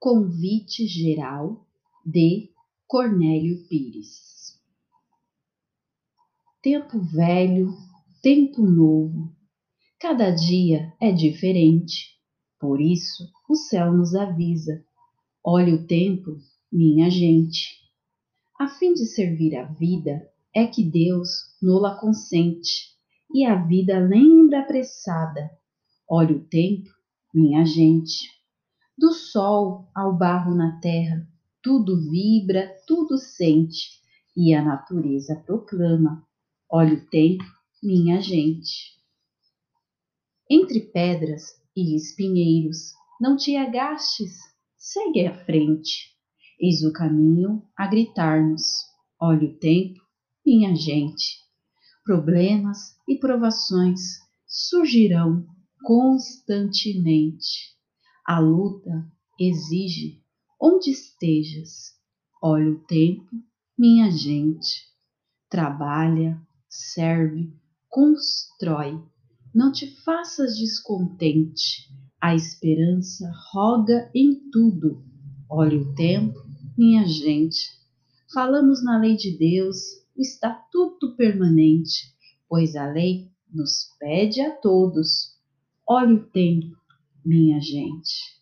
Convite Geral de Cornélio Pires. Tempo velho, tempo novo, cada dia é diferente. Por isso o céu nos avisa: olhe o tempo, minha gente. A fim de servir a vida é que Deus nola consente, e a vida lembra apressada. Olhe o tempo, minha gente. Do sol ao barro na terra, tudo vibra, tudo sente, e a natureza proclama: olhe o tempo, minha gente. Entre pedras e espinheiros, não te agastes, segue à frente. Eis o caminho a gritar-nos: olhe o tempo, minha gente. Problemas e provações surgirão constantemente. A luta exige onde estejas. Olha o tempo, minha gente. Trabalha, serve, constrói. Não te faças descontente. A esperança roga em tudo. Olha o tempo, minha gente. Falamos na lei de Deus, o estatuto permanente, pois a lei nos pede a todos. Olhe o tempo, minha gente.